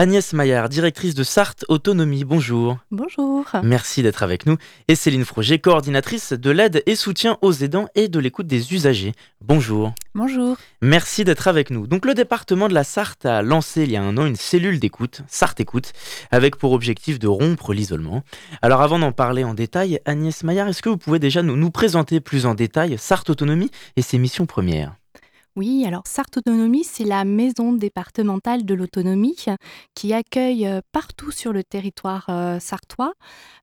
Agnès Maillard, directrice de Sarthe Autonomie, bonjour. Bonjour. Merci d'être avec nous. Et Céline Froger, coordinatrice de l'aide et soutien aux aidants et de l'écoute des usagers. Bonjour. Bonjour. Merci d'être avec nous. Donc le département de la Sarthe a lancé il y a un an une cellule d'écoute, Sarthe Écoute, avec pour objectif de rompre l'isolement. Alors avant d'en parler en détail, Agnès Maillard, est-ce que vous pouvez déjà nous, nous présenter plus en détail Sarthe Autonomie et ses missions premières? Oui, alors Sarthe Autonomie, c'est la maison départementale de l'autonomie qui accueille euh, partout sur le territoire euh, sartois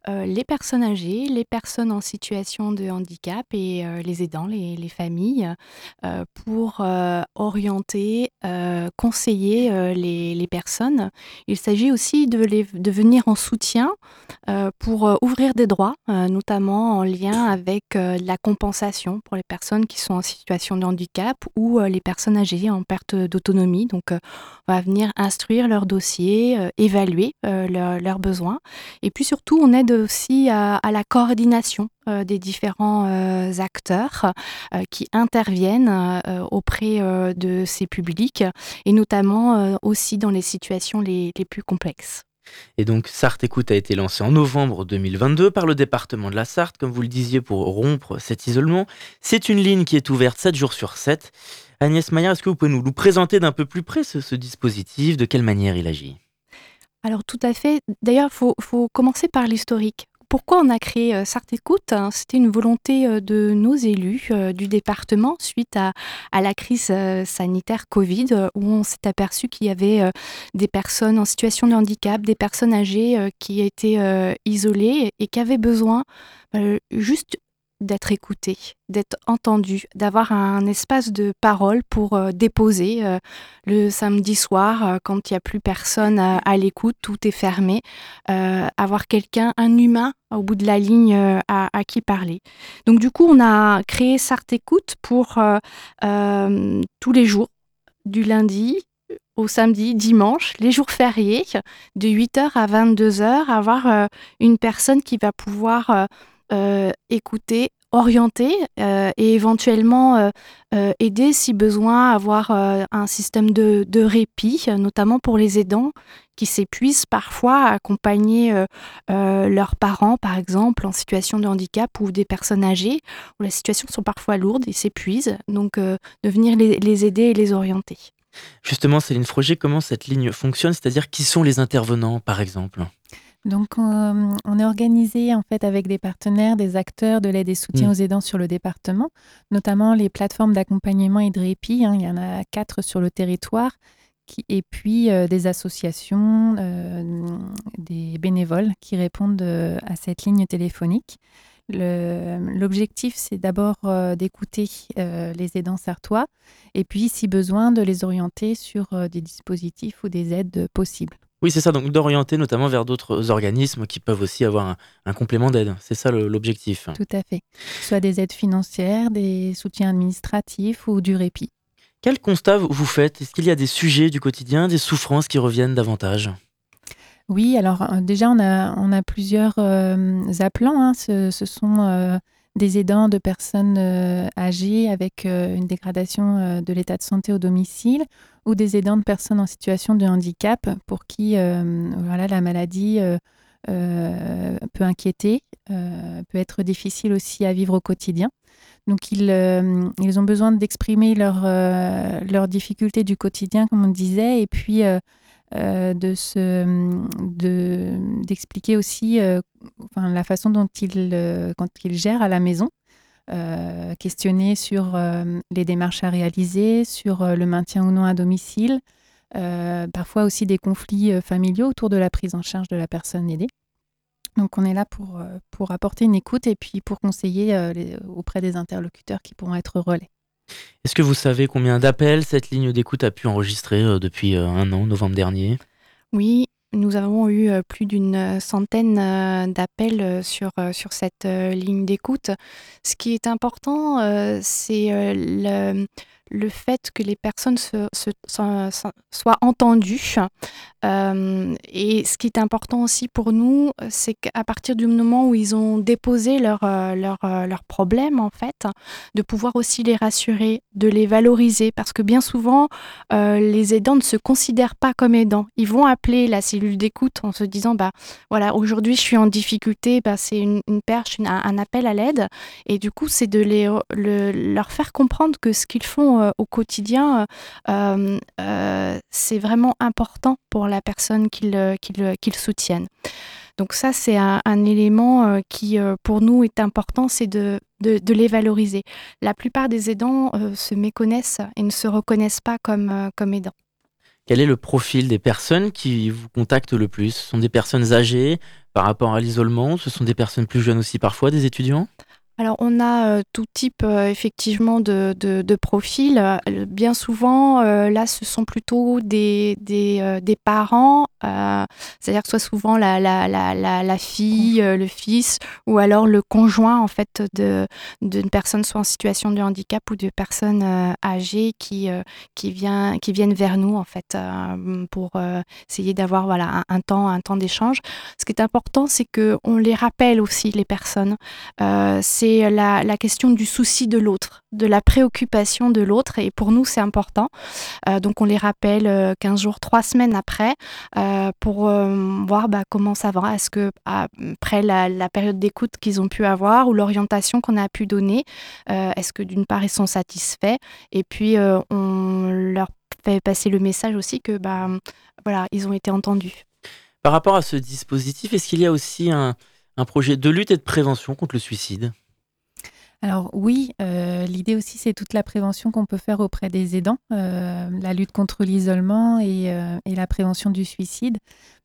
euh, les personnes âgées, les personnes en situation de handicap et les aidants, les, familles, pour orienter, conseiller les, personnes. Il s'agit aussi de, de venir en soutien pour ouvrir des droits, notamment en lien avec la compensation pour les personnes qui sont en situation de handicap ou euh, les personnes âgées en perte d'autonomie. Donc, euh, on va venir instruire leurs dossiers, euh, évaluer leurs besoins. Et puis surtout, on aide aussi à, la coordination des différents acteurs qui interviennent auprès de ces publics et notamment aussi dans les situations les plus complexes. Et donc Sarthe Écoute a été lancé en novembre 2022 par le département de la Sarthe, comme vous le disiez, pour rompre cet isolement. C'est une ligne qui est ouverte 7 jours sur 7. Agnès Maillard, est-ce que vous pouvez nous, présenter d'un peu plus près ce, dispositif De quelle manière il agit? Alors tout à fait. D'ailleurs, il faut, commencer par l'historique. Pourquoi on a créé euh, hein, C'était une volonté euh, de nos élus euh, du département suite à, la crise sanitaire Covid, où on s'est aperçu qu'il y avait des personnes en situation de handicap, des personnes âgées qui étaient isolées et qui avaient besoin juste d'être écouté, d'être entendu, d'avoir un espace de parole pour euh, déposer euh, le samedi soir euh, quand il n'y a plus personne à, l'écoute, tout est fermé, avoir quelqu'un, un humain au bout de la ligne à, qui parler. Donc du coup, on a créé Sarthe Écoute pour tous les jours, du lundi au samedi, dimanche, les jours fériés, de 8h à 22h, avoir une personne qui va pouvoir écouter, orienter euh, et éventuellement euh, aider si besoin, avoir un système de, répit, notamment pour les aidants qui s'épuisent parfois à accompagner leurs parents, par exemple, en situation de handicap ou des personnes âgées, où les situations sont parfois lourdes et s'épuisent, donc de venir les, les aider et les orienter. Justement, Céline Froger, comment cette ligne fonctionne? C'est-à-dire qui sont les intervenants, par exemple? Donc, euh, on est organisé en fait avec des partenaires, des acteurs de l'aide et soutien mmh. aux aidants sur le département, notamment les plateformes d'accompagnement et de répit. Hein. il y en a quatre sur le territoire, et puis euh, des associations, euh, des bénévoles qui répondent à cette ligne téléphonique. L'objectif, c'est d'abord d'écouter les aidants sartois et puis, si besoin, de les orienter sur des dispositifs ou des aides possibles. Oui, c'est ça, donc d'orienter notamment vers d'autres organismes qui peuvent aussi avoir un, complément d'aide. C'est ça l'objectif. Tout à fait. Soit des aides financières, des soutiens administratifs ou du répit. Quel constat vous faites? Est-ce qu'il y a des sujets du quotidien, des souffrances qui reviennent davantage? Oui, alors euh, déjà, on a, on a plusieurs euh, appelants. Hein. Ce, sont euh, des aidants de personnes âgées avec une dégradation de l'état de santé au domicile ou des aidants de personnes en situation de handicap pour qui euh, voilà, la maladie euh, euh, peut inquiéter, peut être difficile aussi à vivre au quotidien. Donc ils, ils ont besoin d'exprimer leurs leur difficultés du quotidien, comme on disait, et puis de d'expliquer aussi enfin, la façon dont ils, quand ils gèrent à la maison. Euh, questionner sur euh, les démarches à réaliser, sur euh, le maintien ou non à domicile, parfois aussi des conflits familiaux autour de la prise en charge de la personne aidée. Donc on est là pour, pour apporter une écoute et puis pour conseiller auprès des interlocuteurs qui pourront être relais. Est-ce que vous savez combien d'appels cette ligne d'écoute a pu enregistrer depuis un an, novembre dernier? Oui, nous avons eu plus d'une centaine d'appels sur, sur cette ligne d'écoute. Ce qui est important, c'est le, le fait que les personnes soient entendues. Euh, et ce qui est important aussi pour nous, c'est qu'à partir du moment où ils ont déposé leurs leur, leur problèmes, en fait, de pouvoir aussi les rassurer, de les valoriser, parce que bien souvent, les aidants ne se considèrent pas comme aidants. Ils vont appeler la cellule d'écoute en se disant, bah voilà, aujourd'hui je suis en difficulté, bah, c'est une, perche, un, appel à l'aide. Et du coup, c'est de les, leur faire comprendre que ce qu'ils font euh, au quotidien, euh, euh, c'est vraiment important pour la personne qu'ils soutiennent. Donc ça, c'est un, élément qui, pour nous, est important, c'est de, les valoriser. La plupart des aidants se méconnaissent et ne se reconnaissent pas comme, comme aidants. Quel est le profil des personnes qui vous contactent le plus? Ce sont des personnes âgées par rapport à l'isolement? Ce sont des personnes plus jeunes aussi parfois, des étudiants? Alors, on a euh, tout type euh, effectivement de, de, profils. Euh, bien souvent, là, ce sont plutôt des, des, parents, c'est-à-dire que soit souvent la, la, la, la fille, le fils, ou alors le conjoint en fait d'une personne soit en situation de handicap ou de personnes âgées qui, qui, qui viennent vers nous en fait pour essayer d'avoir voilà, un, un, temps, un temps d'échange. Ce qui est important, c'est qu'on les rappelle aussi, les personnes. c'est c'est la, question du souci de l'autre, de la préoccupation de l'autre. Et pour nous, c'est important. Euh, donc, on les rappelle 15 euh, jours, 3 semaines après euh, pour voir bah, comment ça va. Est-ce que après la, période d'écoute qu'ils ont pu avoir ou l'orientation qu'on a pu donner, est-ce que d'une part, ils sont satisfaits? Et puis, on leur fait passer le message aussi que bah, voilà, ils ont été entendus. Par rapport à ce dispositif, est-ce qu'il y a aussi un projet de lutte et de prévention contre le suicide? Alors oui, euh, l'idée aussi, c'est toute la prévention qu'on peut faire auprès des aidants, euh, la lutte contre l'isolement euh, et, la prévention du suicide,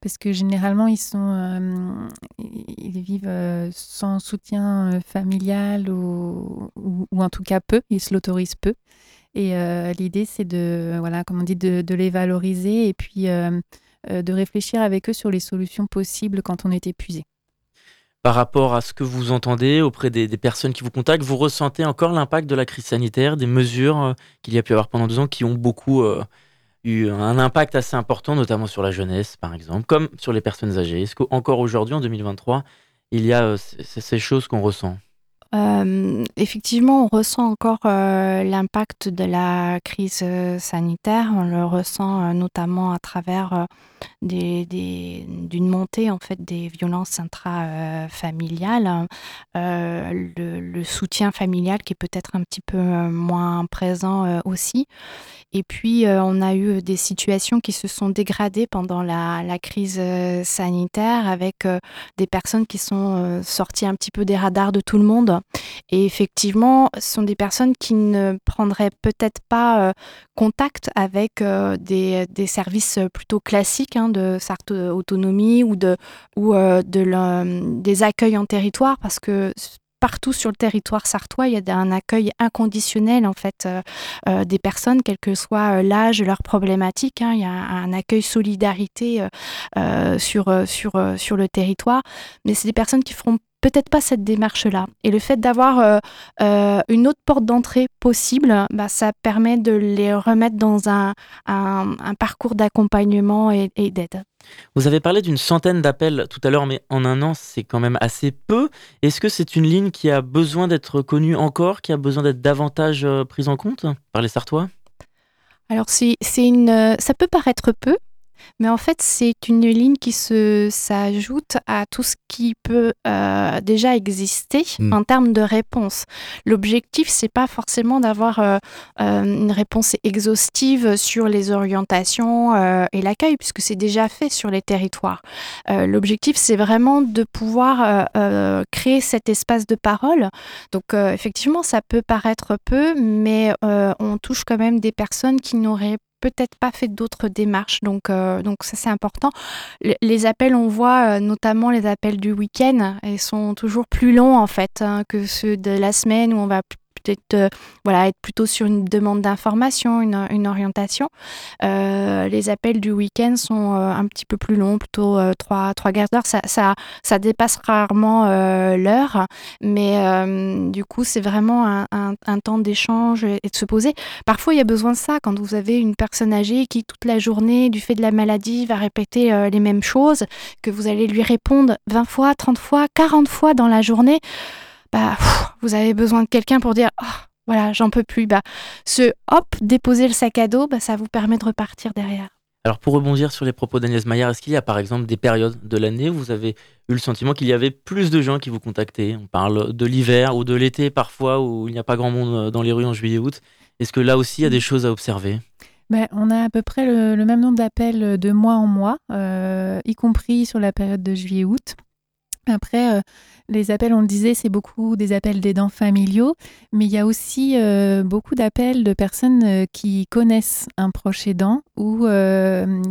parce que généralement, ils, sont, ils vivent sans soutien familial ou, en tout cas peu, ils se l'autorisent peu. Et l'idée, c'est de, voilà, comme on dit, de les valoriser et puis de réfléchir avec eux sur les solutions possibles quand on est épuisé par rapport à ce que vous entendez auprès des, personnes qui vous contactent, vous ressentez encore l'impact de la crise sanitaire, des mesures euh, qu'il y a pu avoir pendant deux ans qui ont beaucoup euh, eu un impact assez important, notamment sur la jeunesse, par exemple, comme sur les personnes âgées? Est-ce qu'encore aujourd'hui, en 2023, il y a euh, ces choses qu'on ressent? Effectivement, on ressent encore l'impact de la crise sanitaire. On le ressent notamment à travers d'une montée en fait des violences intrafamiliales, le, le, soutien familial qui est peut-être un petit peu moins présent aussi. Et puis, on a eu des situations qui se sont dégradées pendant la crise sanitaire avec des personnes qui sont sorties un petit peu des radars de tout le monde et effectivement, ce sont des personnes qui ne prendraient peut-être pas euh, contact avec euh, des, services plutôt classiques hein, de Sartre Autonomie ou, de, ou euh, de des accueils en territoire parce que partout sur le territoire sartois, il y a un accueil inconditionnel en fait des personnes, quel que soit l'âge, leur problématique. Hein. il y a un accueil solidarité sur, sur, sur le territoire, mais c'est des personnes qui feront peut-être pas cette démarche-là. Et le fait d'avoir euh, euh, une autre porte d'entrée possible, bah, ça permet de les remettre dans un, parcours d'accompagnement et, d'aide. Vous avez parlé d'une centaine d'appels tout à l'heure, mais en un an, c'est quand même assez peu. Est-ce que c'est une ligne qui a besoin d'être connue encore, qui a besoin d'être davantage euh, prise en compte par les Sartois? Alors c'est une, ça peut paraître peu, mais en fait, c'est une ligne qui se s'ajoute à tout ce qui peut euh, déjà exister hmm. en termes de réponse. L'objectif, c'est pas forcément d'avoir euh, euh, une réponse exhaustive sur les orientations et l'accueil, puisque c'est déjà fait sur les territoires. L'objectif, c'est vraiment de pouvoir créer cet espace de parole. Donc, effectivement, ça peut paraître peu, mais on touche quand même des personnes qui n'auraient peut-être pas fait d'autres démarches. Donc, euh, ça, c'est important. Les, appels, on voit euh, notamment les appels du week-end, ils sont toujours plus longs en fait hein, que ceux de la semaine où on va peut-être voilà, être plutôt sur une demande d'information, une, une, orientation. les appels du week-end sont un petit peu plus longs, plutôt trois, trois quarts d'heure. Ça, ça, ça, dépasse rarement l'heure, mais du coup, c'est vraiment un, un temps d'échange et de se poser. Parfois, il y a besoin de ça quand vous avez une personne âgée qui, toute la journée, du fait de la maladie, va répéter les mêmes choses, que vous allez lui répondre 20 fois, 30 fois, 40 fois dans la journée. Bah, vous avez besoin de quelqu'un pour dire oh, voilà, j'en peux plus. Bah, ce hop, déposer le sac à dos, bah, ça vous permet de repartir derrière. Alors pour rebondir sur les propos d'Agnès Maillard, est-ce qu'il y a par exemple des périodes de l'année où vous avez eu le sentiment qu'il y avait plus de gens qui vous contactaient? On parle de l'hiver ou de l'été parfois où il n'y a pas grand monde euh, dans les rues en juillet-août. Est-ce que là aussi il y a des choses à observer? Ben, on a à peu près le, même nombre d'appels de mois en mois, euh, y compris sur la période de juillet-août. Après, euh, les appels, on le disait, c'est beaucoup des appels d'aidants familiaux, mais il y a aussi euh, beaucoup d'appels de personnes euh, qui connaissent un proche aidant ou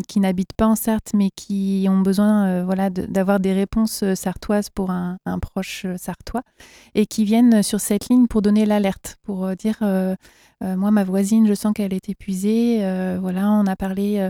qui n'habitent pas en Sarthe, mais qui ont besoin voilà, d'avoir des réponses sartoises pour un, proche sartois et qui viennent sur cette ligne pour donner l'alerte, pour dire moi, ma voisine, je sens qu'elle est épuisée. voilà, on a parlé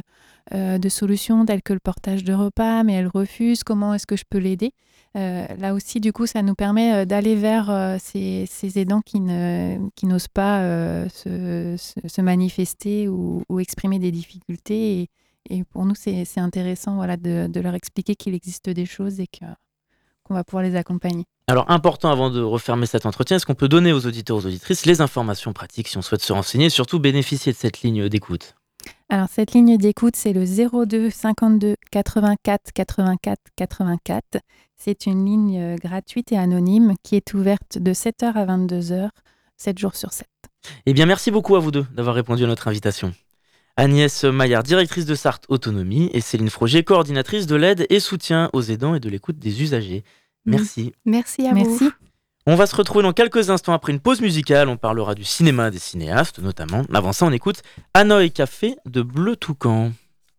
de solutions telles que le portage de repas, mais elle refuse. Comment est-ce que je peux l'aider? Euh, là aussi, du coup, ça nous permet euh, d'aller vers euh, ces, aidants qui, n'osent pas se, manifester ou, exprimer des difficultés. Et, pour nous, c'est, intéressant voilà, de, leur expliquer qu'il existe des choses et qu'on va pouvoir les accompagner. Alors, important avant de refermer cet entretien, est-ce qu'on peut donner aux auditeurs, aux auditrices les informations pratiques si on souhaite se renseigner et surtout bénéficier de cette ligne d'écoute? Alors cette ligne d'écoute, c'est le 02 52 84 84 84. C'est une ligne euh, gratuite et anonyme qui est ouverte de 7h à 22h, 7 jours sur 7. Eh bien merci beaucoup à vous deux d'avoir répondu à notre invitation. Agnès Maillard, directrice de Sarthe Autonomie, et Céline Froger, coordinatrice de l'aide et soutien aux aidants et de l'écoute des usagers. Merci. Merci à Merci. vous. On va se retrouver dans quelques instants après une pause musicale. On parlera du cinéma des cinéastes notamment. Avant ça, on écoute Hanoï Café de Bleu Toucan.